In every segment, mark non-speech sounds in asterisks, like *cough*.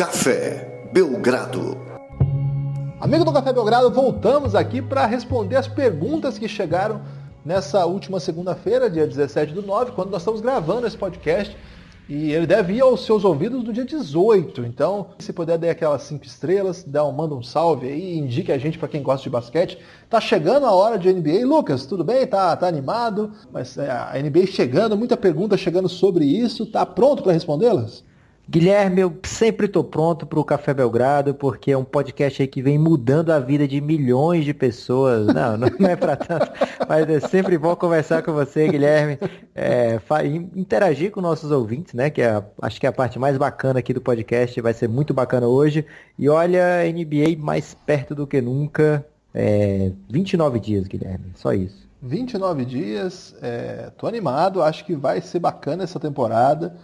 Café Belgrado. Amigo do Café Belgrado, voltamos aqui para responder as perguntas que chegaram nessa última segunda-feira, dia 17 do 9, quando nós estamos gravando esse podcast. E ele deve ir aos seus ouvidos no dia 18. Então, se puder dar aquelas cinco estrelas, dá um, manda um salve aí, indique a gente para quem gosta de basquete. Tá chegando a hora de NBA. Lucas, tudo bem? Tá, tá animado? Mas é, a NBA chegando, muita pergunta chegando sobre isso. Tá pronto para respondê-las? Guilherme, eu sempre estou pronto para o Café Belgrado, porque é um podcast aí que vem mudando a vida de milhões de pessoas. Não, *laughs* não é para tanto, mas é sempre bom conversar com você, Guilherme, é, interagir com nossos ouvintes, né? Que é, acho que é a parte mais bacana aqui do podcast, vai ser muito bacana hoje. E olha, NBA mais perto do que nunca. É, 29 dias, Guilherme, só isso. 29 dias, é, tô animado, acho que vai ser bacana essa temporada.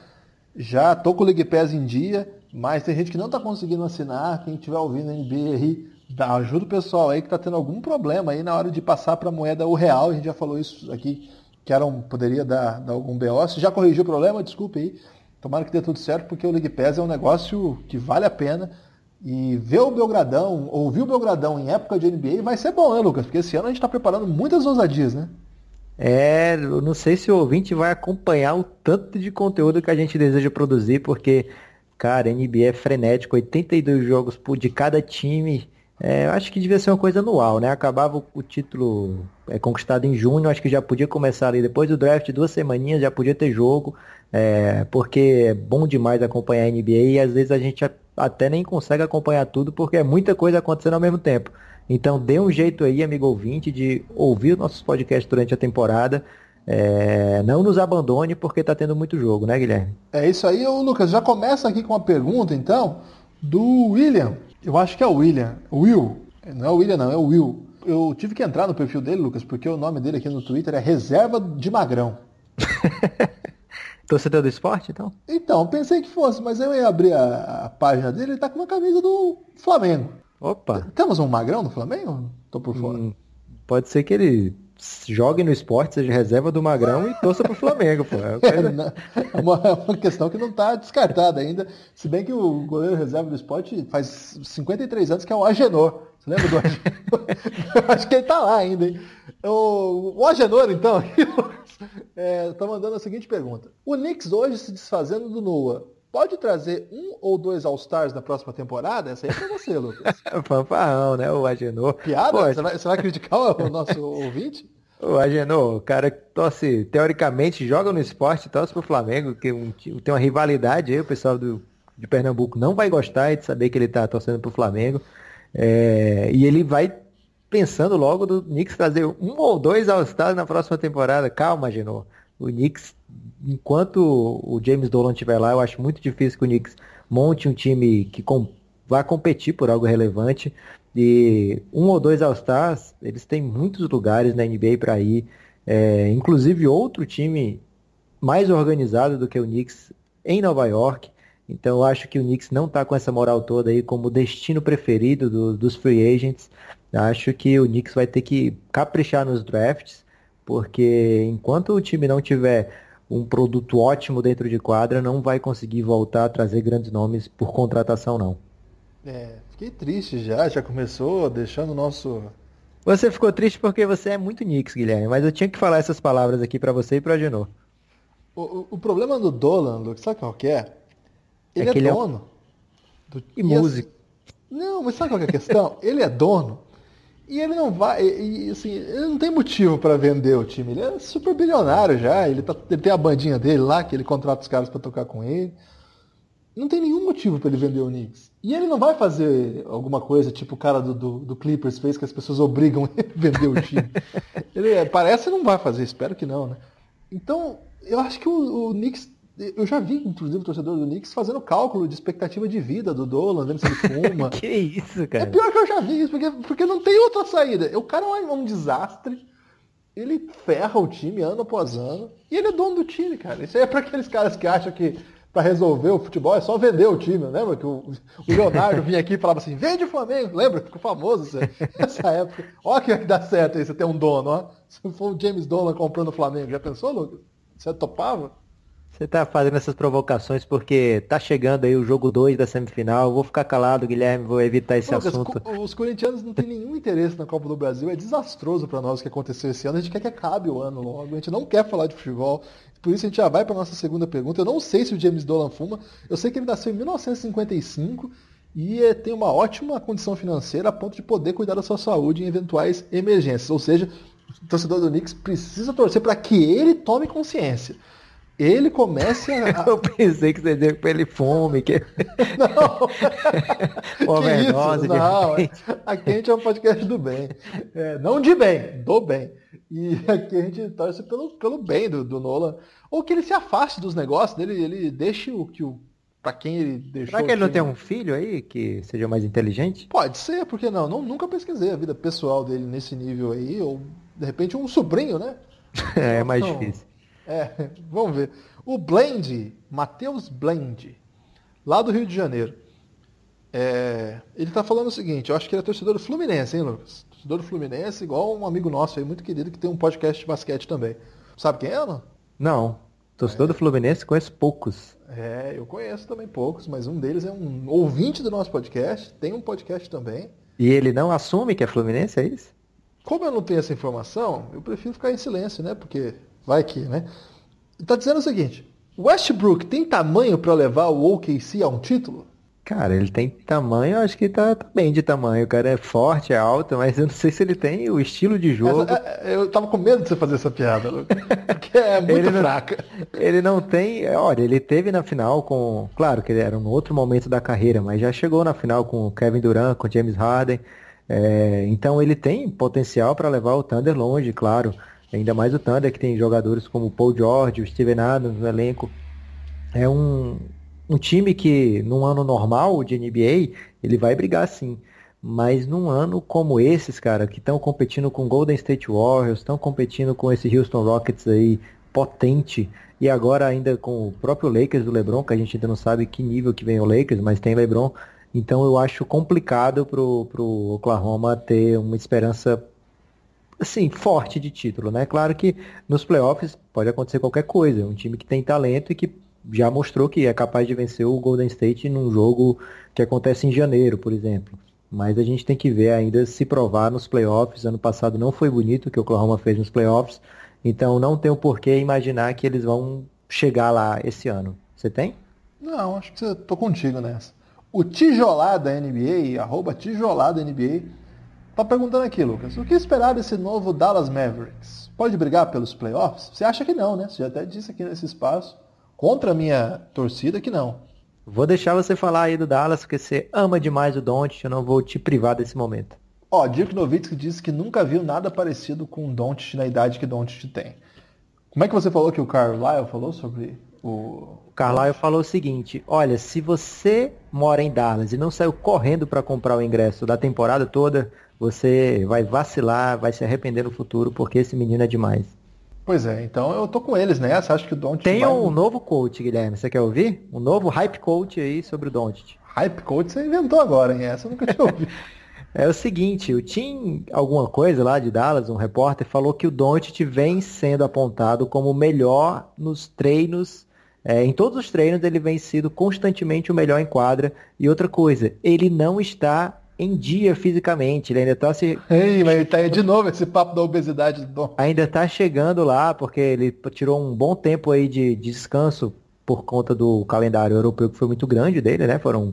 Já tô com o League Pass em dia, mas tem gente que não está conseguindo assinar. Quem estiver ouvindo NBA aí, ajuda o pessoal aí que está tendo algum problema aí na hora de passar para a moeda o real. A gente já falou isso aqui, que era um, poderia dar, dar algum BO. Se já corrigiu o problema, desculpe aí. Tomara que dê tudo certo, porque o League Pass é um negócio que vale a pena. E ver o Belgradão, ouvir o Belgradão em época de NBA vai ser bom, né, Lucas? Porque esse ano a gente está preparando muitas ousadias, né? É, eu não sei se o ouvinte vai acompanhar o tanto de conteúdo que a gente deseja produzir, porque, cara, NBA é frenético, 82 jogos de cada time. É, eu acho que devia ser uma coisa anual, né? Acabava o, título é, conquistado em junho, acho que já podia começar ali depois do draft, duas semaninhas, já podia ter jogo, é, porque é bom demais acompanhar a NBA e às vezes a gente até nem consegue acompanhar tudo, porque é muita coisa acontecendo ao mesmo tempo. Então dê um jeito aí, amigo ouvinte, de ouvir nossos podcasts durante a temporada. É, não nos abandone porque está tendo muito jogo, né, Guilherme? É isso aí, ô, Lucas. Já começa aqui com uma pergunta, então, do William. Eu acho que é o William. Will. Não é o William, não, é o Will. Eu tive que entrar no perfil dele, Lucas, porque o nome dele aqui no Twitter é Reserva de Magrão. *laughs* Torcedor do esporte, então? Então, pensei que fosse, mas eu ia abrir a, a página dele, ele tá com uma camisa do Flamengo. Opa! Temos um magrão no Flamengo? Tô por fora. Hum, pode ser que ele jogue no esporte, seja reserva do Magrão e torça pro Flamengo, pô. É, é uma, é uma questão que não está descartada ainda. Se bem que o goleiro reserva do esporte faz 53 anos que é o Agenor. Você lembra do Agenor? *laughs* Acho que ele tá lá ainda, hein? O, o Agenor, então, *laughs* é, tá mandando a seguinte pergunta. O Knicks hoje se desfazendo do Noah pode trazer um ou dois All-Stars na próxima temporada? Essa aí é pra você, Lucas. *laughs* Fanfarrão, né? O Agenor. Piada? Pô, você, vai, você vai criticar o nosso ouvinte? O Agenor, o cara que torce, teoricamente, joga no esporte, torce pro Flamengo, que um, tem uma rivalidade aí, o pessoal do, de Pernambuco não vai gostar de saber que ele tá torcendo pro Flamengo. É, e ele vai pensando logo do Knicks trazer um ou dois All-Stars na próxima temporada. Calma, Agenor. O Knicks enquanto o James Dolan estiver lá, eu acho muito difícil que o Knicks monte um time que com, vá competir por algo relevante. E um ou dois All-Stars, eles têm muitos lugares na NBA para ir. É, inclusive outro time mais organizado do que o Knicks em Nova York. Então eu acho que o Knicks não está com essa moral toda aí como destino preferido do, dos free agents. Acho que o Knicks vai ter que caprichar nos drafts, porque enquanto o time não tiver um produto ótimo dentro de quadra, não vai conseguir voltar a trazer grandes nomes por contratação, não. É, fiquei triste já, já começou deixando o nosso. Você ficou triste porque você é muito Knicks, Guilherme, mas eu tinha que falar essas palavras aqui para você e para Agenor. O, o, o, problema do Dolan, Luke, sabe qual que é? Ele é, é dono. É... Do... E, e músico. Assim... Não, mas sabe qual é a questão? ele é dono e ele não vai, e, assim, ele não tem motivo para vender o time. Ele é super bilionário já. Ele, tá, ele tem a bandinha dele lá, que ele contrata os caras para tocar com ele. Não tem nenhum motivo para ele vender o Knicks. E ele não vai fazer alguma coisa tipo o cara do, do, do Clippers fez, que as pessoas obrigam *laughs* ele a vender o time. ele é, parece que não vai fazer, espero que não, né? Então, eu acho que o, o Knicks eu já vi, inclusive, o torcedor do Knicks fazendo cálculo de expectativa de vida do Dolan, vendo se ele fuma. *laughs* que isso, cara? É pior que eu já vi isso, porque, porque não tem outra saída. O cara é um desastre, ele ferra o time ano após ano, e ele é dono do time, cara. Isso aí é para aqueles caras que acham que para resolver o futebol é só vender o time. Lembra que o, o Leonardo vinha aqui e falava assim, vende o Flamengo. Lembra? Ficou famoso *laughs* essa época. Ó que dar certo aí, você tem um dono, ó. Se for o James Dolan comprando o Flamengo, já pensou, Lucas? Você topava? Você tá fazendo essas provocações porque tá chegando aí o jogo 2 da semifinal. Eu vou ficar calado, Guilherme, vou evitar esse Lucas, assunto. Os corintianos não têm nenhum interesse na Copa do Brasil. É desastroso para nós o que aconteceu esse ano. A gente quer que acabe o ano logo. A gente não quer falar de futebol. Por isso a gente já vai para nossa segunda pergunta. Eu não sei se o James Dolan fuma. Eu sei que ele nasceu em 1955 e eh, tem uma ótima condição financeira a ponto de poder cuidar da sua saúde em eventuais emergências. Ou seja, o torcedor do Knicks precisa torcer para que ele tome consciência ele comece a. *laughs* Eu pensei que você ia dizer que ele fome, que. *laughs* Não! *laughs* overdose, não, a Quente é um podcast do bem. É, não de bem, do bem. E aqui a gente torce pelo, pelo bem do, do Nolan. Ou que ele se afaste dos negócios dele, ele deixe o que o. Pra quem ele deixou. Será que ele não tem um filho aí que seja mais inteligente? Pode ser, porque não? não nunca pesquisei a vida pessoal dele nesse nível aí. Ou de repente um sobrinho, né? é, é mais difícil. É, vamos ver. O Blend, Matheus Blend, lá do Rio de Janeiro. É, ele está falando o seguinte, eu acho que ele é torcedor do Fluminense, hein, Lucas? Torcedor do Fluminense, igual um amigo nosso aí, muito querido, que tem um podcast de basquete também. Sabe quem é, não? Não. Torcedor é. do Fluminense conheço poucos. É, eu conheço também poucos, mas um deles é um ouvinte do nosso podcast, tem um podcast também. E ele não assume que é Fluminense, é isso? Como eu não tenho essa informação, eu prefiro ficar em silêncio, né? Porque Vai que, né? Tá dizendo o seguinte: Westbrook tem tamanho para levar o OKC a um título? Cara, ele tem tamanho, acho que tá, tá, bem de tamanho. O cara é forte, é alto, mas eu não sei se ele tem o estilo de jogo. Essa, é, eu tava com medo de você fazer essa piada, porque é *laughs* muito ele fraca. Não, ele não tem. Olha, ele teve na final com. Claro que ele era um outro momento da carreira, mas já chegou na final com o Kevin Durant, com James Harden. É, então ele tem potencial para levar o Thunder longe, claro. Ainda mais o Thunder, que tem jogadores como Paul George, o Steven Adams no elenco. É um, um time que, num ano normal de NBA, ele vai brigar sim. Mas num ano como esses, cara, que estão competindo com Golden State Warriors, estão competindo com esse Houston Rockets aí potente, e agora ainda com o próprio Lakers do LeBron, que a gente ainda não sabe que nível que vem o Lakers, mas tem LeBron. Então eu acho complicado pro, pro Oklahoma ter uma esperança assim, forte de título, né? Claro que nos playoffs pode acontecer qualquer coisa. Um time que tem talento e que já mostrou que é capaz de vencer o Golden State num jogo que acontece em janeiro, por exemplo. Mas a gente tem que ver ainda se provar nos playoffs. Ano passado não foi bonito o que o Oklahoma fez nos playoffs. Então não tem o porquê imaginar que eles vão chegar lá esse ano. Você tem? Não, acho que tô contigo nessa. O Tijolada NBA, arroba Tijolada NBA, Tá perguntando aqui, Lucas, o que esperar desse novo Dallas Mavericks? Pode brigar pelos playoffs? Você acha que não, né? Você já até disse aqui nesse espaço, contra a minha torcida, que não. Vou deixar você falar aí do Dallas, porque você ama demais o Doncic, eu não vou te privar desse momento. Ó, Dirk Nowitzki disse que nunca viu nada parecido com o Doncic na idade que o Doncic tem. Como é que você falou que o Carlisle falou sobre o... O Carlisle falou o seguinte, olha, se você mora em Dallas e não saiu correndo para comprar o ingresso da temporada toda, você vai vacilar, vai se arrepender no futuro, porque esse menino é demais. Pois é, então eu tô com eles nessa, acho que o Don't Tem vai... um novo coach, Guilherme, você quer ouvir? Um novo hype coach aí sobre o Doncic. Hype coach você inventou agora, hein? Essa eu nunca tinha ouvido. *laughs* é o seguinte, o Tim, alguma coisa lá de Dallas, um repórter, falou que o Doncic vem sendo apontado como o melhor nos treinos é, em todos os treinos ele vem sido constantemente o melhor em quadra. E outra coisa, ele não está em dia fisicamente. Ele ainda está se. Ei, mas ele tá aí de novo esse papo da obesidade do Dom. Ainda está chegando lá, porque ele tirou um bom tempo aí de, de descanso por conta do calendário europeu que foi muito grande dele, né? Foram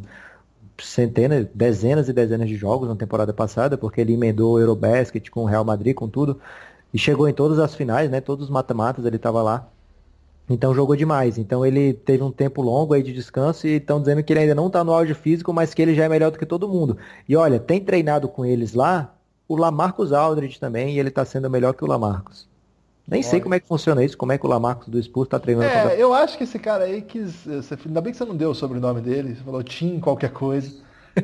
centenas, dezenas e dezenas de jogos na temporada passada, porque ele emendou o Eurobasket com o Real Madrid, com tudo. E chegou em todas as finais, né? Todos os mata-matas ele estava lá. Então jogou demais. Então ele teve um tempo longo aí de descanso e estão dizendo que ele ainda não está no auge físico, mas que ele já é melhor do que todo mundo. E olha, tem treinado com eles lá o Lamarcus Aldridge também e ele está sendo melhor que o Lamarcus. Nem olha. sei como é que funciona isso, como é que o Lamarcus do Spurs está treinando. É, contra... eu acho que esse cara aí quis. Ainda bem que você não deu o sobrenome dele, você falou Tim qualquer coisa.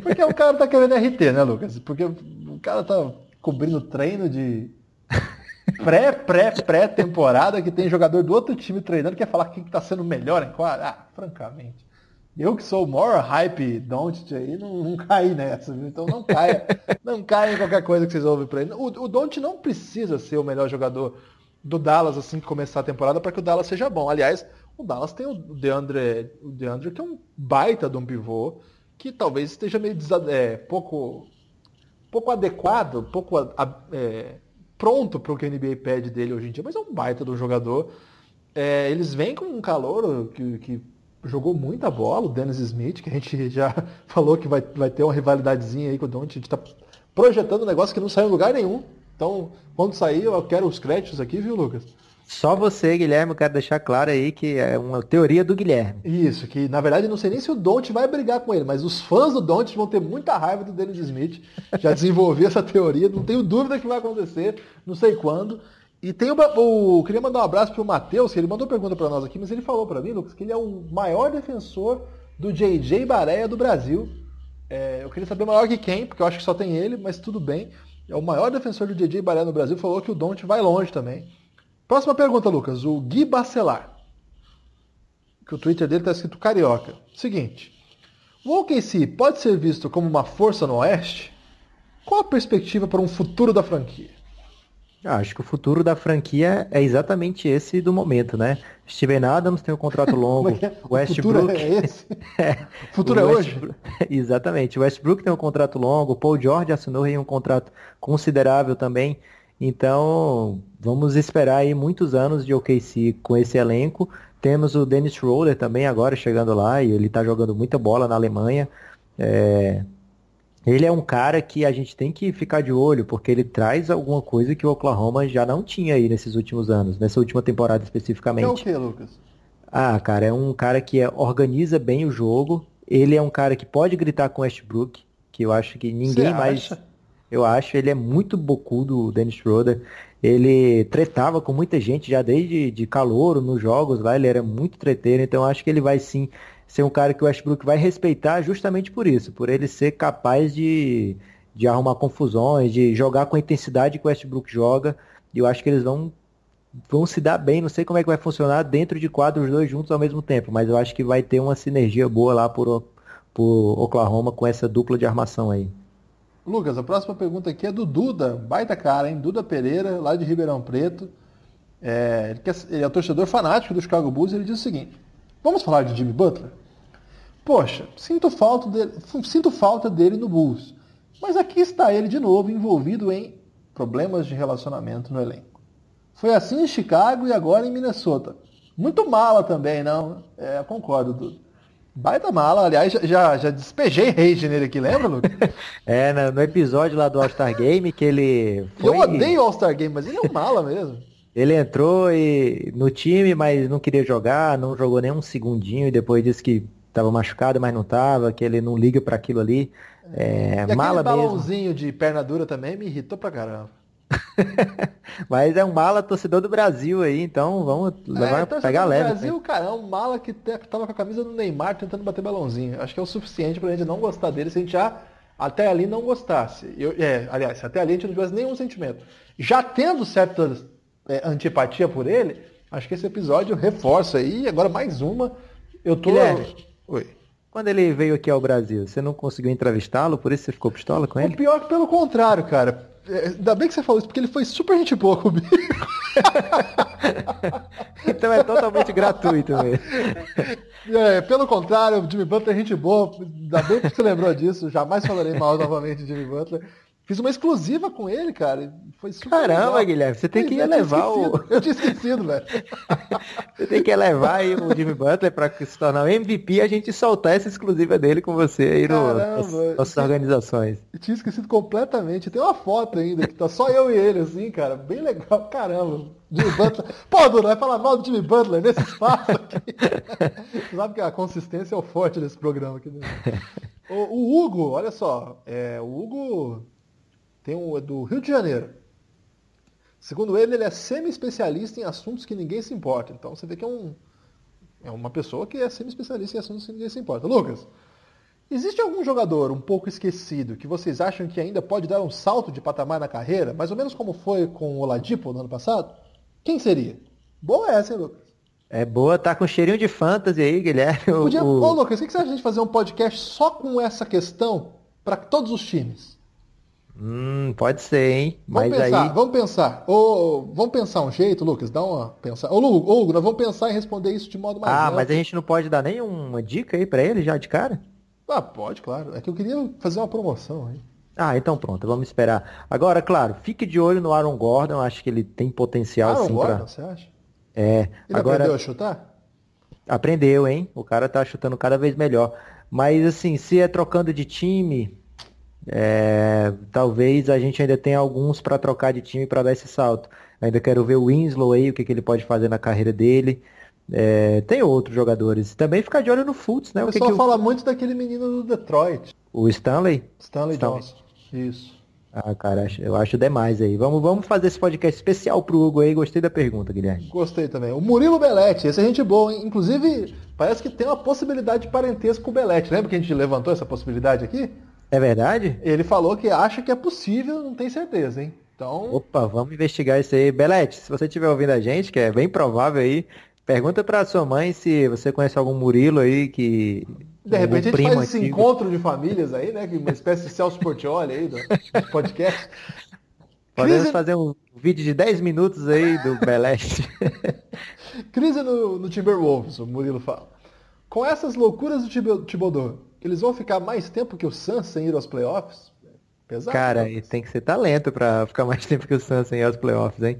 Porque o cara tá querendo RT, né, Lucas? Porque o cara tá cobrindo treino de pré, pré, pré-temporada que tem jogador do outro time treinando, quer falar quem está sendo melhor em quadra? Ah, francamente. Eu que sou o maior hype Don't aí, não, não caí nessa, viu? Então não caia, não caia em qualquer coisa que vocês ouvem para ele. O, o Don't não precisa ser o melhor jogador do Dallas assim que começar a temporada para que o Dallas seja bom. Aliás, O Dallas tem o DeAndre, o DeAndre que é um baita de um pivô, que talvez esteja meio é, pouco, pouco adequado, pouco é, pronto para o que a NBA pede dele hoje em dia, mas é um baita do jogador. É, eles vêm com um calor que, que, jogou muita bola, o Dennis Smith, que a gente *laughs* já falou que vai, vai ter uma rivalidadezinha aí com o Don't. A gente está projetando um negócio que não saiu em lugar nenhum. Então, quando sair, eu quero os créditos aqui, viu, Lucas? Só você, Guilherme, eu quero deixar claro aí que é uma teoria do Guilherme. Isso, que na verdade não sei nem se o Don't vai brigar com ele, mas os fãs do Don't vão ter muita raiva do Dennis Smith. Já desenvolvi essa teoria, não tenho dúvida que vai acontecer, não sei quando. E tem o, o queria mandar um abraço pro Matheus, que ele mandou pergunta para nós aqui, mas ele falou para mim, Lucas, que ele é o maior defensor do JJ Bareia do Brasil. É, eu queria saber maior que quem, porque eu acho que só tem ele, mas tudo bem. É o maior defensor do JJ Bareia no Brasil, falou que o Don't vai longe também. Próxima pergunta, Lucas. O Gui Bacelar. Que o Twitter dele está escrito carioca. Seguinte. O OKC pode ser visto como uma força no Oeste? Qual a perspectiva para um futuro da franquia? Ah, acho que o futuro da franquia é exatamente esse do momento, né? Steven Adams tem um contrato *laughs* longo. é? O Westbrook. futuro é esse? *laughs* é. O futuro o é hoje? *laughs* Exatamente. O Westbrook tem um contrato longo. O Paul George assinou aí um contrato considerável também. Então, vamos esperar aí muitos anos de OKC com esse elenco. Temos o Dennis Schroeder também agora chegando lá e ele está jogando muita bola na Alemanha. É... Ele é um cara que a gente tem que ficar de olho, porque ele traz alguma coisa que o Oklahoma já não tinha aí nesses últimos anos, nessa última temporada especificamente. É o que, Lucas? Ah, cara, é um cara que é, organiza bem o jogo. Ele é um cara que pode gritar com Westbrook, que eu acho que ninguém mais. Eu acho, ele é muito bocudo, o Dennis Schroeder. Ele tretava com muita gente já desde de calor nos jogos lá, ele era muito treteiro, então acho que ele vai sim ser um cara que o Westbrook vai respeitar justamente por isso, por ele ser capaz de, de arrumar confusões, de jogar com a intensidade que o Westbrook joga. E eu acho que eles vão, vão se dar bem, não sei como é que vai funcionar dentro de quadro os dois juntos ao mesmo tempo, mas eu acho que vai ter uma sinergia boa lá por, por Oklahoma com essa dupla de armação aí. Lucas, a próxima pergunta aqui é do Duda, baita cara, hein? Duda Pereira, lá de Ribeirão Preto. É, ele, quer, ele é torcedor fanático do Chicago Bulls e ele diz o seguinte: Vamos falar de Jimmy Butler? Poxa, sinto falta, dele, sinto falta dele no Bulls. Mas aqui está ele de novo envolvido em problemas de relacionamento no elenco. Foi assim em Chicago e agora em Minnesota. Muito mala também, não? É, concordo, Duda. Baita mala, aliás, já, já despejei rage nele aqui, lembra, Lucas? *laughs* é, no, no, episódio lá do All-Star Game que ele. Foi... Eu odeio All-Star Game, mas ele é um mala mesmo. ele entrou e, no time, mas não queria jogar, não jogou nem um segundinho e depois disse que estava machucado, mas não estava, que ele não liga para aquilo ali. É, e mala balãozinho de perna dura também me irritou pra caramba. *laughs* Mas é um mala torcedor do Brasil aí, então vamos levar, é, pegar leve. Brasil, né? cara, é um mala que tava com a camisa do Neymar tentando bater balãozinho. Acho que é o suficiente pra gente não gostar dele se a gente já até ali não gostasse. Eu, é, aliás, até ali a gente não tivesse nenhum sentimento. Já tendo certa é, antipatia por ele, acho que esse episódio reforça aí. Agora mais uma. Eu tô. Guilherme, Oi. Quando ele veio aqui ao Brasil, você não conseguiu entrevistá-lo, por isso você ficou pistola com ele? O pior é que pelo contrário, cara. Ainda bem que você falou isso, porque ele foi super gente boa comigo. *laughs* então é totalmente gratuito mesmo. É, pelo contrário, o Jimmy Butler é gente boa. Ainda bem que você lembrou disso. Jamais falarei mal novamente de Jimmy Butler. Fiz uma exclusiva com ele, cara. Foi super Caramba, legal. Guilherme, você tem pois que é, elevar o. Eu tinha esquecido, velho. *laughs* você tem que elevar aí o Jimmy Butler para se tornar o MVP e a gente soltar essa exclusiva dele com você aí Caramba, no, nossas organizações. Eu tinha esquecido completamente. Tem uma foto ainda que tá só eu e ele, assim, cara. Bem legal. Caramba. Jimmy Butler. Pô, Duro, vai falar mal do Jimmy Butler nesse espaço aqui. *laughs* Sabe que a consistência é o forte desse programa aqui. Né? *laughs* O, o Hugo, olha só. É, o Hugo tem um é do Rio de Janeiro. Segundo ele, ele é semi-especialista em assuntos que ninguém se importa. Então você vê que é, um, é uma pessoa que é semi-especialista em assuntos que ninguém se importa. Lucas, existe algum jogador um pouco esquecido que vocês acham que ainda pode dar um salto de patamar na carreira, mais ou menos como foi com o Oladipo no ano passado? Quem seria? Boa essa, hein, Lucas? É boa, tá com cheirinho de fantasy aí, Guilherme. Podia... O... Ô, Lucas, o que você acha de fazer um podcast só com essa questão para todos os times? Hum, pode ser, hein? Vamos Mas pensar, aí. vamos pensar. Ô, vamos pensar um jeito, Lucas, dá uma pensar. Ô, Hugo, nós vamos pensar em responder isso de modo mais Ah, mas a gente não pode dar nenhuma dica aí pra ele já de cara? Ah, pode, claro. É que eu queria fazer uma promoção aí. Ah, então pronto, vamos esperar. Agora, claro, fique de olho no Aaron Gordon, acho que ele tem potencial Aaron sim Gordon, pra. você acha? É, Ele agora aprendeu a chutar? aprendeu, hein? O cara tá chutando cada vez melhor. Mas assim, se é trocando de time, é, talvez a gente ainda tenha alguns pra trocar de time pra dar esse salto. Ainda quero ver o Winslow aí, o que, que ele pode fazer na carreira dele. É, tem outros jogadores. Também ficar de olho no Fultz, né? O O que pessoal que o, fala muito daquele menino do Detroit, o Stanley? Stanley, Stanley. Johnson. Isso. Ah, cara, eu acho demais aí. Vamos, vamos fazer esse podcast especial pro Hugo aí. Gostei da pergunta, Guilherme. Gostei também. O Murilo Belletti, esse é gente boa, hein? Inclusive, parece que tem uma possibilidade de parentesco com o Belletti. Lembra que a gente levantou essa possibilidade aqui? É verdade? Ele falou que acha que é possível, não tem certeza, hein? Então, Opa, vamos investigar isso aí. Belete, se você estiver ouvindo a gente, que é bem provável aí, pergunta pra sua mãe se você conhece algum Murilo aí que. de repente a gente faz esse antigo. encontro de famílias aí, né? que Uma espécie de Celso Portioli aí do, podcast. Podemos Crise- fazer um vídeo de 10 minutos aí do Belete. *laughs* Crise no, no Timberwolves, o Murilo fala. Com essas loucuras do Thibodeau, eles vão ficar mais tempo que o Suns sem ir aos playoffs? Pesado. Cara, né? tem que ser talento pra ficar mais *laughs* tempo que o Suns em aos playoffs, hein?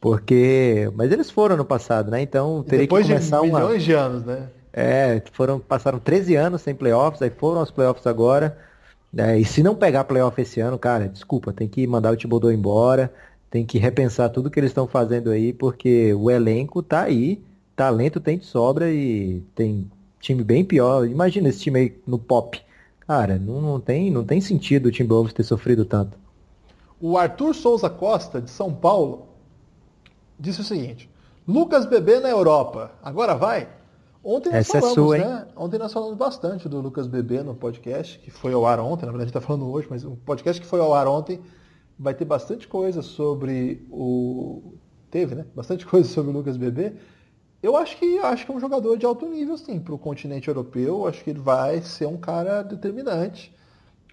Porque. Mas eles foram no passado, né? Então teria que de começar uma. milhões de anos, né? É, foram, passaram 13 anos sem playoffs, aí foram aos playoffs agora. É, e se não pegar playoff esse ano, cara, desculpa, tem que mandar o Thibodeau embora, tem que repensar tudo que eles estão fazendo aí, porque o elenco tá aí, talento tem de sobra e tem time bem pior. Imagina esse time aí no pop. Cara, não, não tem, não tem sentido o Timberwolves ter sofrido tanto. O Arthur Souza Costa, de São Paulo, disse o seguinte: Lucas Bebê na Europa, agora vai? Ontem nós Essa é falamos, sua, hein? né? Ontem nós falamos bastante do Lucas Bebê no podcast, que foi ao ar ontem, na verdade a gente está falando hoje, mas o podcast que foi ao ar ontem vai ter bastante coisa sobre o. Teve, né? Bastante *laughs* coisa sobre o Lucas Bebê. Eu acho que acho que é um jogador de alto nível, sim, para o continente europeu. Acho que ele vai ser um cara determinante.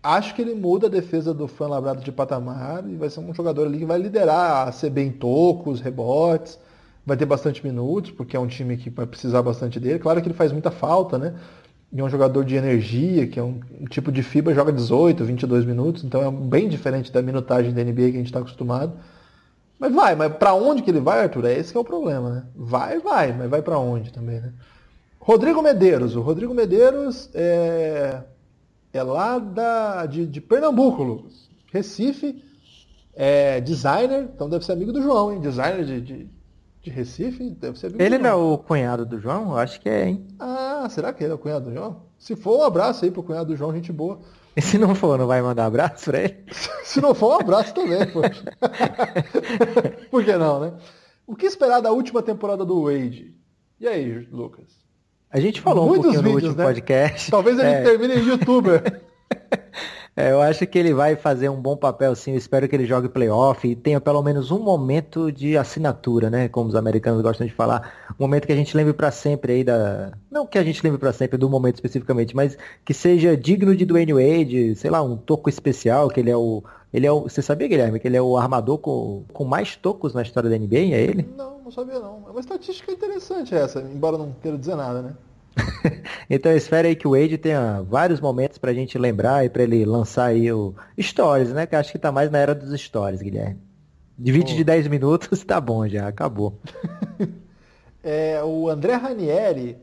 Acho que ele muda a defesa do Fran Labrado de patamar e vai ser um jogador ali que vai liderar a bem tocos, rebotes, vai ter bastante minutos, porque é um time que vai precisar bastante dele. Claro que ele faz muita falta, né? E é um jogador de energia, que é um, um tipo de FIBA, joga 18, 22 minutos, então é bem diferente da minutagem da NBA que a gente está acostumado. Mas vai, mas para onde que ele vai, Arthur? É esse que é o problema, né? Vai, vai, mas vai para onde também, né? Rodrigo Medeiros. O Rodrigo Medeiros é, é lá da, de, de Pernambuco, Lucas. Recife, é designer, então deve ser amigo do João, hein? Designer de, de, de Recife, deve ser amigo Ele não é o cunhado do João? Acho que é, hein? Ah, será que ele é o cunhado do João? Se for, um abraço aí pro cunhado do João, gente boa. E se não for, não vai mandar abraço pra ele? *laughs* Se não for, um abraço também, poxa. *laughs* Por que não, né? O que esperar da última temporada do Wade? E aí, Lucas? A gente falou um Muitos pouquinho no vídeos, último né? podcast. Talvez ele É, termine em youtuber. *laughs* é, eu acho que ele vai fazer um bom papel, sim. Eu espero que ele jogue playoff e tenha pelo menos um momento de assinatura, né? Como os americanos gostam de falar. Um momento que a gente lembre pra sempre aí da. Não que a gente lembre pra sempre do momento especificamente, mas que seja digno de Dwayne Wade, sei lá, um toco especial, que ele é o. Ele é o. Você sabia, Guilherme, que ele é o armador com, com mais tocos na história da NBA? É ele? Não, não sabia não. É uma estatística interessante essa, embora não queira dizer nada, né? *laughs* Então espere aí que o Wade tenha vários momentos pra gente lembrar e pra ele lançar aí o Stories, né? Que acho que tá mais na era dos Stories, Guilherme. De 20 de 10 minutos *laughs* tá bom já, acabou. *laughs* É o André Ranieri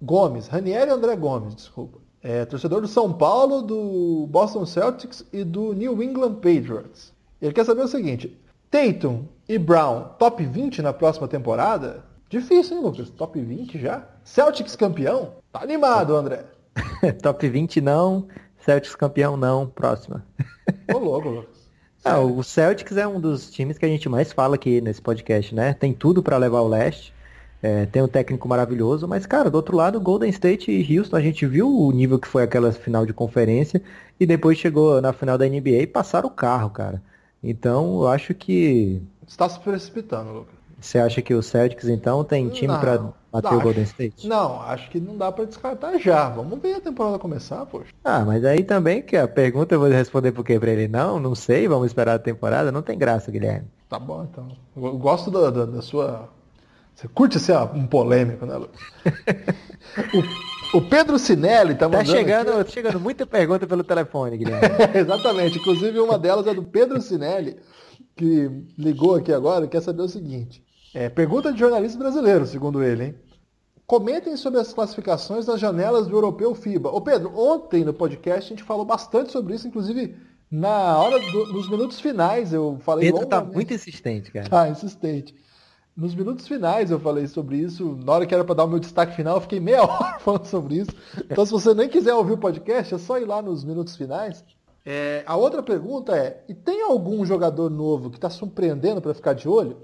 Gomes. Ranieri André Gomes, desculpa. É torcedor do São Paulo, do Boston Celtics e do New England Patriots. Ele quer saber o seguinte: Tatum e Brown, top 20 na próxima temporada? Difícil, hein, Lucas? Top 20 já? Celtics campeão? Tá animado, André. *laughs* Top 20 não, Celtics campeão não, próxima. Ô louco, Lucas. *laughs* Ah, o Celtics é um dos times que a gente mais fala aqui nesse podcast, né? Tem tudo pra levar o leste. É, tem um técnico maravilhoso, mas, cara, do outro lado, Golden State e Houston, a gente viu o nível que foi aquela final de conferência e depois chegou na final da NBA e passaram o carro, cara. Então, eu acho que. Está se precipitando, Lucas. Você acha que o Celtics, então, tem time pra bater o Golden State? Não, acho que não dá para descartar já. Vamos ver a temporada começar, poxa. Ah, mas aí também que a pergunta eu vou responder por quê pra ele? Não, não sei, vamos esperar a temporada. Não tem graça, Guilherme. Tá bom, então. Eu gosto da, da, da sua. Você curte ser um polêmico, né, Lucas? *laughs* o, o, Pedro Sinelli tá mandando. Tá chegando, aqui... chegando muita pergunta pelo telefone, Guilherme. *laughs* Exatamente. Inclusive, uma delas é do Pedro Sinelli, que ligou aqui agora, quer saber o seguinte. É, pergunta de jornalista brasileiro, segundo ele, hein? Comentem sobre as classificações das janelas do Europeu FIBA. Ô Pedro, ontem no podcast a gente falou bastante sobre isso, inclusive na hora do, nos minutos finais eu falei. Pedro tá muito insistente, cara. Tá, insistente. Nos minutos finais eu falei sobre isso. Na hora que era para dar o meu destaque final, eu fiquei meia *laughs* hora falando sobre isso. Então, se você nem quiser ouvir o podcast, é só ir lá nos minutos finais. É, a outra pergunta é: e tem algum jogador novo que está surpreendendo para ficar de olho?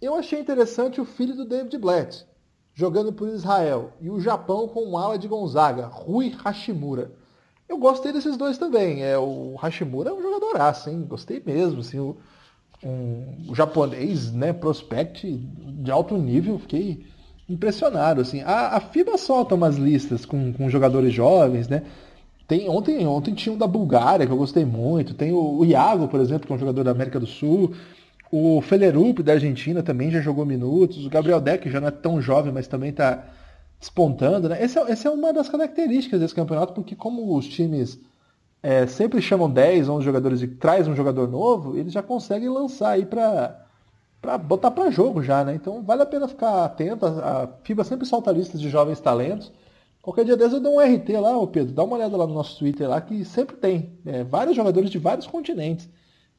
Eu achei interessante o filho do David Blatt, jogando por Israel, e o Japão com o ala de Gonzaga, Rui Hashimura. Eu gostei desses dois também. É, o Hashimura é um jogador assim, gostei mesmo. Assim, o, um, o japonês, né, prospect de alto nível, fiquei impressionado. Assim. A, a FIBA solta umas listas com, com jogadores jovens, né? Tem, ontem, ontem tinha um da Bulgária, que eu gostei muito. Tem o, o Iago, por exemplo, que é um jogador da América do Sul. O Felerup da Argentina também já jogou minutos. O Gabriel Deck já não é tão jovem, mas também está despontando. Né? Essa, essa é uma das características desse campeonato, porque como os times é, sempre chamam 10, 11 jogadores e traz um jogador novo, eles já conseguem lançar aí para para botar para jogo já, né? Então vale a pena ficar atento. A, FIBA sempre solta listas de jovens talentos. Qualquer dia desses eu dou um RT lá, ô Pedro, dá uma olhada lá no nosso Twitter lá, que sempre tem é, vários jogadores de vários continentes.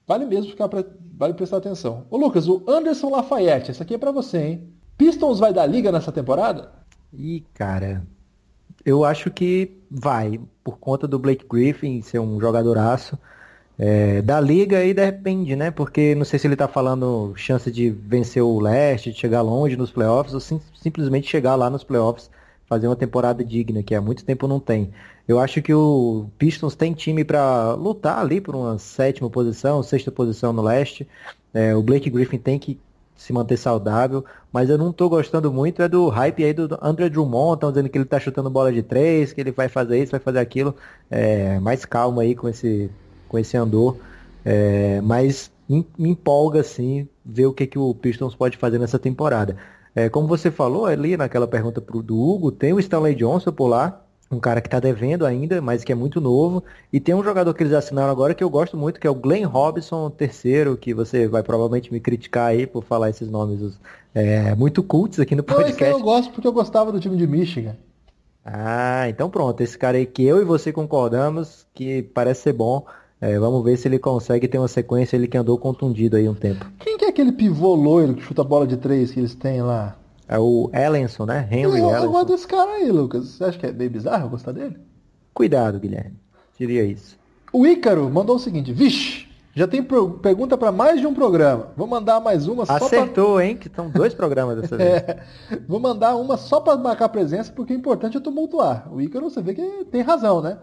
Vale mesmo ficar pra, vale prestar atenção. Ô Lucas, o Anderson Lafayette, essa aqui é para você, hein? Pistons vai dar liga nessa temporada? Ih, cara, eu acho que vai, por conta do Blake Griffin ser um jogadoraço. É, da liga aí depende, né? Porque não sei se ele tá falando chance de vencer o leste, de chegar longe nos playoffs, ou sim, simplesmente chegar lá nos playoffs, fazer uma temporada digna, que há muito tempo não tem. Eu acho que o Pistons tem time para lutar ali por uma sétima posição, sexta posição no leste. É, o Blake Griffin tem que se manter saudável, mas eu não estou gostando muito é do hype aí do André Drummond, estão dizendo que ele está chutando bola de três, que ele vai fazer isso, vai fazer aquilo. É, mais calma aí com esse, com esse andor. É, mas me empolga assim ver o que, que o Pistons pode fazer nessa temporada. É, como você falou ali naquela pergunta pro, do Hugo, tem o Stanley Johnson por lá, um cara que está devendo ainda, mas que é muito novo. E tem um jogador que eles assinaram agora que eu gosto muito, que é o Glenn Robinson, terceiro, que você vai provavelmente me criticar aí por falar esses nomes é, muito cultos aqui no podcast. Não, eu gosto porque eu gostava do time de Michigan. Ah, então pronto. Esse cara aí que eu e você concordamos que parece ser bom. É, vamos ver se ele consegue ter uma sequência, ele que andou contundido aí um tempo. Quem que é aquele pivô loiro que chuta a bola de três que eles têm lá? É o Ellenson, né? Henry eu, Eu gosto desse cara aí, Lucas. Você acha que é meio bizarro eu gostar dele? Cuidado, Guilherme. Diria isso. O Ícaro mandou o seguinte. Vixe, já tem pergunta para mais de um programa. Vou mandar mais uma só Acertou, pra... hein? Que estão dois programas dessa *laughs* vez. É, vou mandar uma só para marcar presença, porque o importante é tumultuar. O Ícaro, você vê que tem razão, né?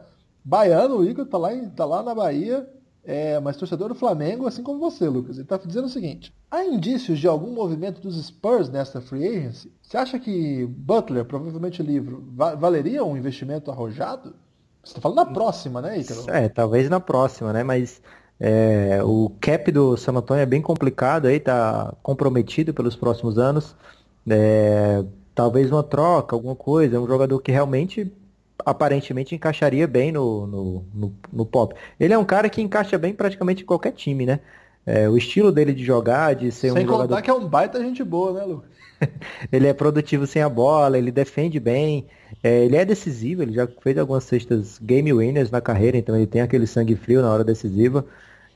Baiano, o Ícaro tá lá, tá lá na Bahia, é, mas torcedor do Flamengo, assim como você, Lucas. Ele está dizendo o seguinte: há indícios de algum movimento dos Spurs nesta free agency? Você acha que Butler, provavelmente livre, valeria um investimento arrojado? Você está falando na próxima, né, Icaro? É, talvez na próxima, né? Mas é, o cap do San Antonio é bem complicado aí, tá comprometido pelos próximos anos. É, talvez uma troca, alguma coisa. Um jogador que realmente aparentemente encaixaria bem no, no, no, no, pop. Ele é um cara que encaixa bem praticamente em qualquer time, né? É, o estilo dele de jogar, de ser sem um jogador... contar que é um baita gente boa, né, Lu? *laughs* ele é produtivo sem a bola, ele defende bem, é, ele é decisivo, ele já fez algumas cestas game winners na carreira, então ele tem aquele sangue frio na hora decisiva.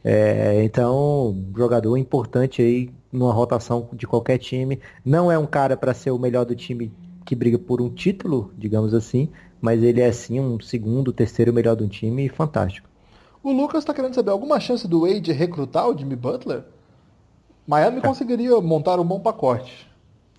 É, então, jogador importante aí numa rotação de qualquer time. Não é um cara para ser o melhor do time que briga por um título, digamos assim, mas ele é sim um segundo, terceiro melhor do time e fantástico. O Lucas está querendo saber alguma chance do Wade recrutar o Jimmy Butler? Miami é. conseguiria montar um bom pacote.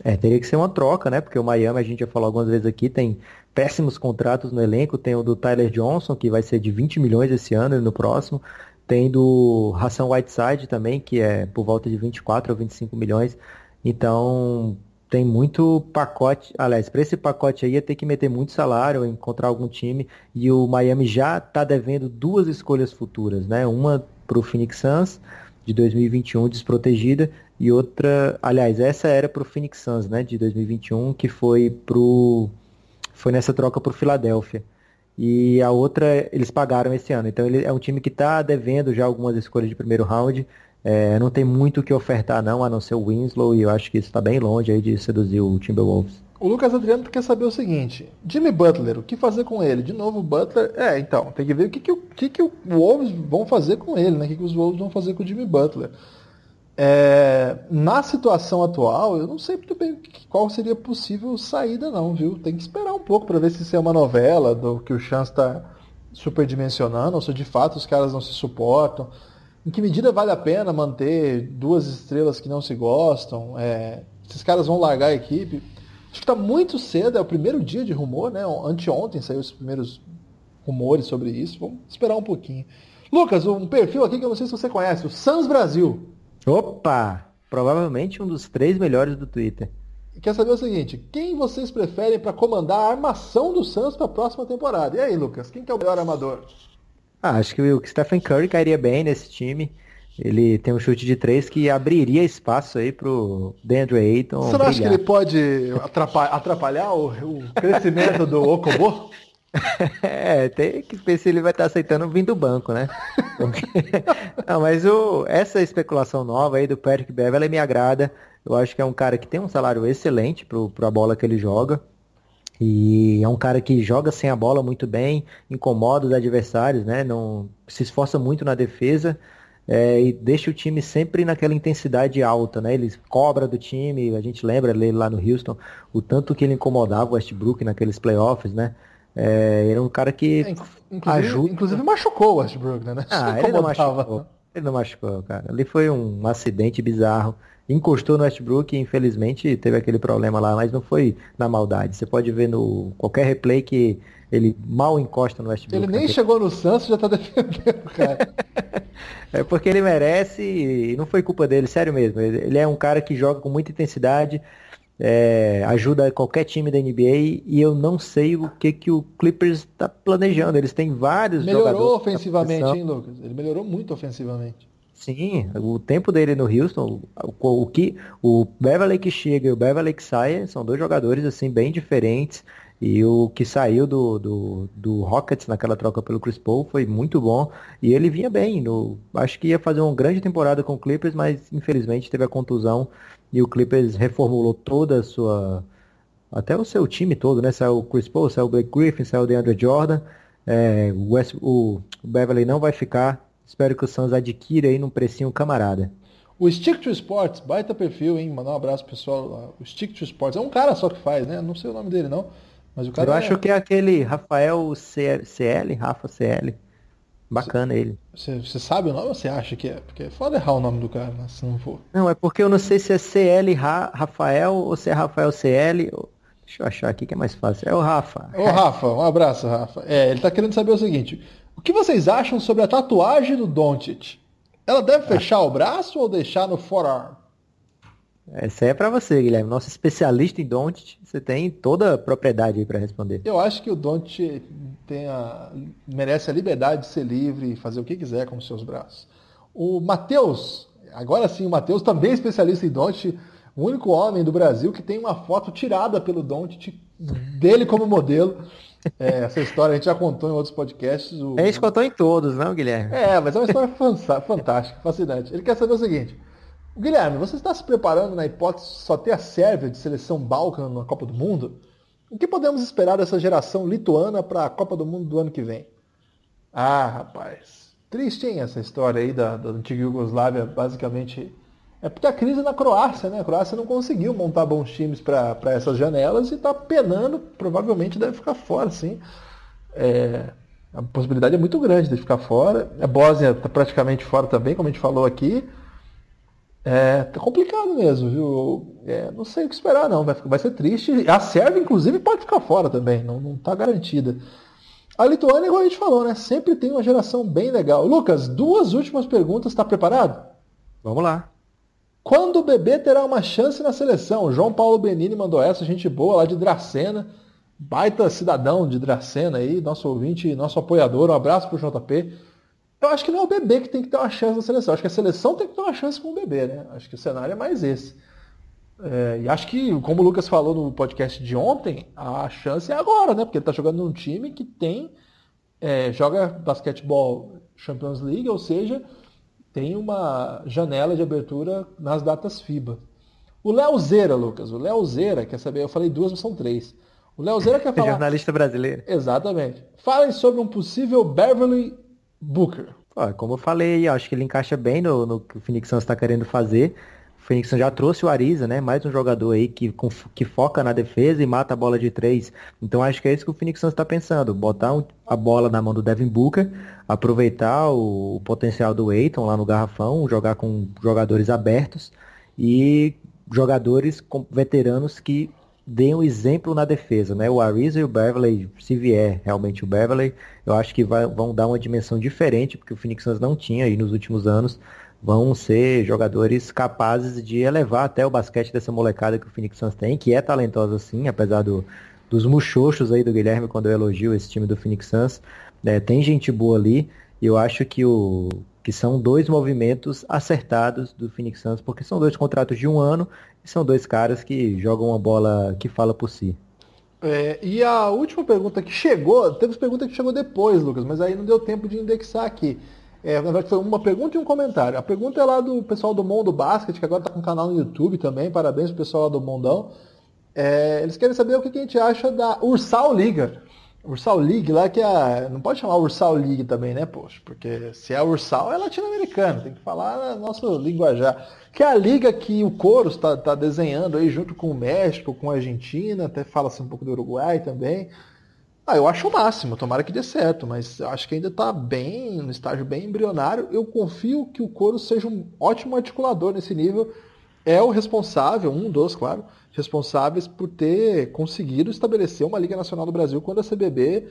É, teria que ser uma troca, né? Porque o Miami, a gente já falou algumas vezes aqui, tem péssimos contratos no elenco. Tem o do Tyler Johnson, que vai ser de 20 milhões esse ano e no próximo. Tem do Ração Whiteside também, que é por volta de 24 ou 25 milhões. Então, tem muito pacote, aliás, para esse pacote aí ia ter que meter muito salário, encontrar algum time, e o Miami já está devendo duas escolhas futuras, né? Uma para o Phoenix Suns de 2021 desprotegida e outra, aliás, essa era para o Phoenix Suns, né, de 2021, que foi pro foi nessa troca para o Philadelphia. E a outra eles pagaram esse ano. Então ele é um time que está devendo já algumas escolhas de primeiro round é, não tem muito o que ofertar não, a não ser o Winslow, e eu acho que isso está bem longe aí de seduzir o Timberwolves. O Lucas Adriano quer saber o seguinte, Jimmy Butler, o que fazer com ele? De novo, o Butler, é, então, tem que ver o que, que, o, que, que o Wolves vão fazer com ele, né? O que, que os Wolves vão fazer com o Jimmy Butler. É, na situação atual, eu não sei muito bem qual seria possível saída não, viu? Tem que esperar um pouco para ver se isso é uma novela do que o Chance está superdimensionando, ou se de fato os caras não se suportam em que medida vale a pena manter duas estrelas que não se gostam? É, esses caras vão largar a equipe? Acho que está muito cedo, é o primeiro dia de rumor, né? Anteontem saiu os primeiros rumores sobre isso. Vamos esperar um pouquinho. Lucas, um perfil aqui que eu não sei se você conhece, o Sans Brasil. Opa! Provavelmente um dos três melhores do Twitter. Quer saber o seguinte, quem vocês preferem para comandar a armação do Suns para a próxima temporada? E aí, Lucas, quem que é o melhor armador? Ah, acho que o Stephen Curry cairia bem nesse time. Ele tem um chute de três que abriria espaço aí pro DeAndre Ayton. Você não acha que ele pode atrapalhar, atrapalhar o, o, crescimento do Okobo? *laughs* é, tem que ver se ele vai estar aceitando vir do banco, né? *laughs* não, mas o, essa especulação nova aí do Patrick Beverly me agrada. Eu acho que é um cara que tem um salário excelente para a bola que ele joga. E é um cara que joga sem a bola muito bem, incomoda os adversários, né? Não se esforça muito na defesa é, e deixa o time sempre naquela intensidade alta, né? Ele cobra do time, a gente lembra ele lá no Houston, o tanto que ele incomodava o Westbrook naqueles playoffs, né? É, era um cara que é, inclusive, ajuda. Inclusive machucou o Westbrook, né? *laughs* Ah, ele não machucou. Ele não machucou, cara. Ali foi um acidente bizarro encostou no Westbrook e infelizmente teve aquele problema lá, mas não foi na maldade. Você pode ver no qualquer replay que ele mal encosta no Westbrook. Ele nem chegou no Santos já tá defendendo, cara. *laughs* é porque ele merece e não foi culpa dele, sério mesmo. Ele é um cara que joga com muita intensidade, é, ajuda qualquer time da NBA e eu não sei o que, que o Clippers está planejando. Eles têm vários melhorou jogadores. Melhorou ofensivamente, hein, Lucas? Ele melhorou muito ofensivamente. Sim, o tempo dele no Houston, o, o que o Beverly que chega e o Beverly que sai são dois jogadores assim bem diferentes. E o que saiu do, do, do, Rockets naquela troca pelo Chris Paul foi muito bom. E ele vinha bem. No, acho que ia fazer uma grande temporada com o Clippers, mas infelizmente teve a contusão. E o Clippers reformulou toda a sua. Até o seu time todo, né? Saiu o Chris Paul, saiu o Blake Griffin, saiu o DeAndre Jordan. É, o, West, o Beverly não vai ficar. Espero que o Suns adquira aí num precinho camarada. O Stick to Sports, baita perfil, hein? Mandar um abraço pro pessoal. O Stick to Sports é um cara só que faz, né? Não sei o nome dele não. Mas o cara Eu é... acho que é aquele Rafael CL, Rafa CL. Bacana cê, ele. Você sabe o nome ou você acha que é? Porque é foda errar o nome do cara, né? Se não for. Não, é porque eu não sei se é CL Rafael ou se é Rafael CL. Deixa eu achar aqui que é mais fácil. É o Rafa. Ô Rafa, um abraço, Rafa. É, ele tá querendo saber o seguinte. O que vocês acham sobre a tatuagem do Doncic? Ela deve fechar o braço ou deixar no forearm? Essa é para você, Guilherme. Nosso especialista em Doncic, você tem toda a propriedade aí para responder. Eu acho que o Doncic a... merece a liberdade de ser livre e fazer o que quiser com os seus braços. O Matheus, agora sim, o Matheus também é especialista em Doncic, o único homem do Brasil que tem uma foto tirada pelo Doncic dele como modelo. É, essa história a gente já contou em outros podcasts. O... A gente contou em todos, não, Guilherme? É, mas é uma história fantástica, fascinante. Ele quer saber o seguinte. Guilherme, você está se preparando na hipótese de só ter a Sérvia de seleção Balkan na Copa do Mundo? O que podemos esperar dessa geração lituana para a Copa do Mundo do ano que vem? Ah, rapaz. Triste, hein, essa história aí da, da antiga Iugoslávia, basicamente é porque a crise na Croácia, né? A Croácia não conseguiu montar bons times para essas janelas e está penando, provavelmente deve ficar fora, sim. É, a possibilidade é muito grande de ficar fora. A Bósnia está praticamente fora também, como a gente falou aqui. É, tá complicado mesmo, viu? É, não sei o que esperar, não. Vai, vai ser triste. A Sérvia, inclusive, pode ficar fora também, não está garantida. A Lituânia, igual a gente falou, né? Sempre tem uma geração bem legal. Lucas, duas últimas perguntas, está preparado? Vamos lá. Quando o bebê terá uma chance na seleção? João Paulo Benini mandou essa, gente boa lá de Dracena. Baita cidadão de Dracena aí, nosso ouvinte, nosso apoiador. Um abraço pro JP. Eu acho que não é o bebê que tem que ter uma chance na seleção. Acho que a seleção tem que ter uma chance com o bebê, né? Acho que o cenário é mais esse. É, e acho que, como o Lucas falou no podcast de ontem, a chance é agora, né? Porque ele está jogando num time que tem. É, joga basquetebol Champions League, ou seja, tem uma janela de abertura nas datas FIBA. O Léo Zera, Lucas, o Léo Zera, quer saber? Eu falei duas, mas são três. O Léo Zera quer *laughs* falar. Jornalista brasileiro. Exatamente. Falem sobre um possível Beverly Booker. como eu falei, acho que ele encaixa bem no, no que o Phoenix Suns está querendo fazer. Phoenix já trouxe o Ariza, né? Mais um jogador aí que, que foca na defesa e mata a bola de três. Então acho que é isso que o Phoenix está pensando. Botar um, a bola na mão do Devin Booker, aproveitar o, o potencial do Eiton lá no garrafão, jogar com jogadores abertos e jogadores com, veteranos que deem um exemplo na defesa, né? O Ariza e o Beverly, se vier realmente o Beverly, eu acho que vai, vão dar uma dimensão diferente, porque o Phoenix Suns não tinha aí nos últimos anos vão ser jogadores capazes de elevar até o basquete dessa molecada que o Phoenix Suns tem, que é talentosa sim, apesar do, dos muxoxos aí do Guilherme quando eu elogio esse time do Phoenix Suns. É, tem gente boa ali, e eu acho que, o, que são dois movimentos acertados do Phoenix Suns, porque são dois contratos de um ano e são dois caras que jogam uma bola que fala por si. É, e a última pergunta que chegou, teve pergunta que chegou depois, Lucas, mas aí não deu tempo de indexar aqui. É, na verdade, foi uma pergunta e um comentário. A pergunta é lá do pessoal do Mundo Basket, que agora está com canal no YouTube também. Parabéns pro pessoal do Mundão. É, eles querem saber o que a gente acha da Ursal Liga. Ursal League lá que é. Não pode chamar Ursal League também, né, poxa? Porque se é Ursal é latino-americano, tem que falar nosso linguajar. Que é a liga que o Coros está tá desenhando aí junto com o México, com a Argentina, até fala-se um pouco do Uruguai também. Ah, eu acho o máximo, tomara que dê certo, mas acho que ainda está bem, no estágio bem embrionário. Eu confio que o Coro seja um ótimo articulador nesse nível. É o responsável, um dos, claro, responsáveis por ter conseguido estabelecer uma Liga Nacional do Brasil quando a CBB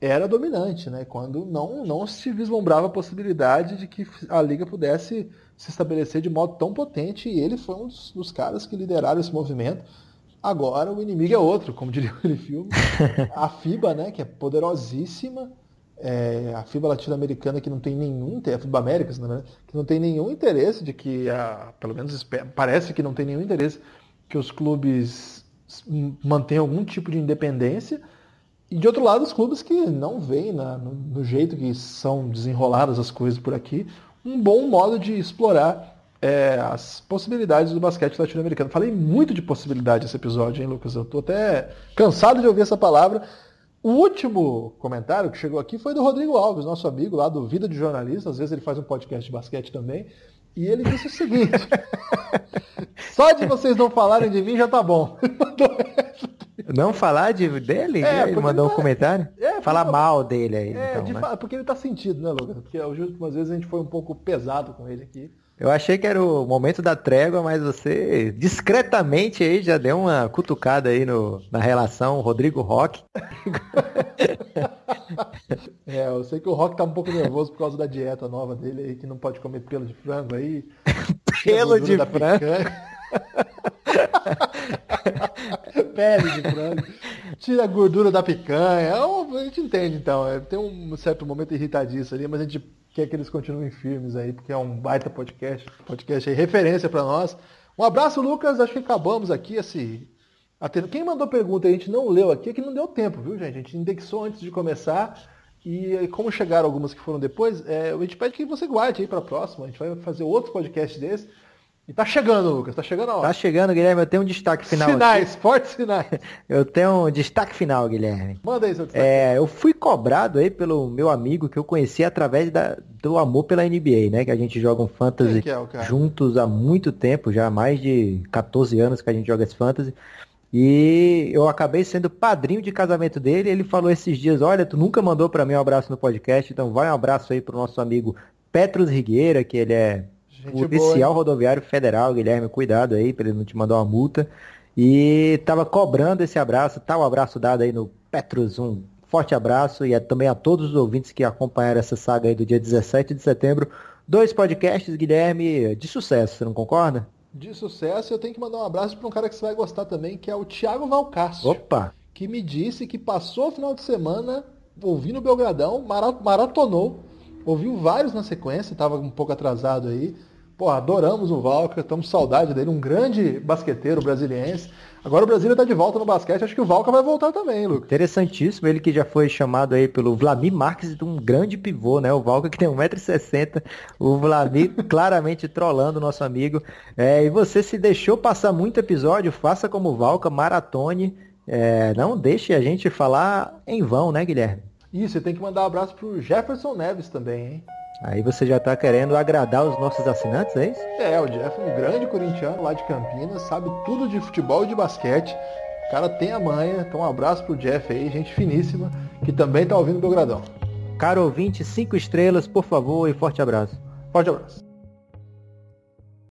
era dominante, né? quando não, não se vislumbrava a possibilidade de que a Liga pudesse se estabelecer de modo tão potente, e ele foi um dos, dos caras que lideraram esse movimento. Agora o inimigo é outro, como diria aquele filme. *laughs* A FIBA, né, que é poderosíssima, é, a FIBA latino-americana que não tem nenhum, a FIBA Américas, né, que não tem nenhum interesse de que, a, pelo menos parece que não tem nenhum interesse que os clubes mantenham algum tipo de independência. E de outro lado, os clubes que não veem na, no, no jeito que são desenroladas as coisas por aqui, um bom modo de explorar é, as possibilidades do basquete latino-americano. Falei muito de possibilidade nesse episódio, hein, Lucas? Eu tô até cansado de ouvir essa palavra. O último comentário que chegou aqui foi do Rodrigo Alves, nosso amigo lá do Vida de Jornalista. Às vezes ele faz um podcast de basquete também. E ele disse o seguinte: *laughs* Só de vocês não falarem de mim já tá bom. *laughs* Não falar de, dele? É, ele mandou ele tá, um comentário? É, Falar mal dele aí. É, então, de, né? porque ele tá sentido, né, Lucas? Porque as últimas vezes a gente foi um pouco pesado com ele aqui. Eu achei que era o momento da trégua, mas você discretamente aí já deu uma cutucada aí no, na relação Rodrigo Rock. *laughs* é, eu sei que o Rock tá um pouco nervoso por causa da dieta nova dele aí, que não pode comer pelo de frango aí. *laughs* pelo de frango? *laughs* Pele de frango. Tira a gordura da picanha. É a gente entende então. É, tem um certo momento irritadiço ali, mas a gente quer que eles continuem firmes aí, porque é um baita podcast. Podcast aí, referência para nós. Um abraço, Lucas. Acho que acabamos aqui esse. Quem mandou pergunta e a gente não leu aqui é que não deu tempo, viu, gente? A gente indexou antes de começar. E como chegaram algumas que foram depois, é, a gente pede que você guarde aí para a próxima. A gente vai fazer outro podcast desse. E tá chegando, Lucas, tá chegando a hora. Tá chegando, Guilherme, eu tenho um destaque final. Sinais, aqui. fortes sinais. *laughs* Eu tenho um destaque final, Guilherme. Manda aí seu destaque. É, eu fui cobrado aí pelo meu amigo que eu conheci através da, do amor pela NBA, né? Que a gente joga um fantasy é, juntos há muito tempo, já há mais de 14 anos que a gente joga esse fantasy. E eu acabei sendo padrinho de casamento dele. Ele falou esses dias: Olha, tu nunca mandou para mim um abraço no podcast, então vai um abraço aí pro nosso amigo Petros Rigueira, que ele é policial boa, rodoviário federal, Guilherme, cuidado aí para ele não te mandar uma multa. E tava cobrando esse abraço, tá o um abraço dado aí no Petrus, um forte abraço e é também a todos os ouvintes que acompanharam essa saga aí do dia 17 de setembro. Dois podcasts, Guilherme, de sucesso, você não concorda? De sucesso, eu tenho que mandar um abraço para um cara que você vai gostar também, que é o Thiago Valcácio. Opa! Que me disse que passou o final de semana ouvindo o Belgradão, maratonou, ouviu vários na sequência, estava um pouco atrasado aí. Pô, adoramos o Valca, estamos saudade dele, um grande basqueteiro brasiliense. Agora o Brasil está de volta no basquete, acho que o Valca vai voltar também, Lucas. Interessantíssimo, ele que já foi chamado aí pelo Vladimir Marques de um grande pivô, né? O Valca que tem 1,60m, o Vladimir *laughs* claramente trollando o nosso amigo. É, e você se deixou passar muito episódio, faça como o Valca, maratone, é, não deixe a gente falar em vão, né, Guilherme? Isso, e tem que mandar um abraço pro Jefferson Neves também, hein? Aí você já está querendo agradar os nossos assinantes, é isso? É, o Jeff é um grande corintiano lá de Campinas, sabe tudo de futebol e de basquete. O cara tem a manha, então um abraço pro Jeff aí, gente finíssima, que também está ouvindo o Belgradão. Caro ouvinte, cinco estrelas, por favor, e forte abraço. Forte abraço.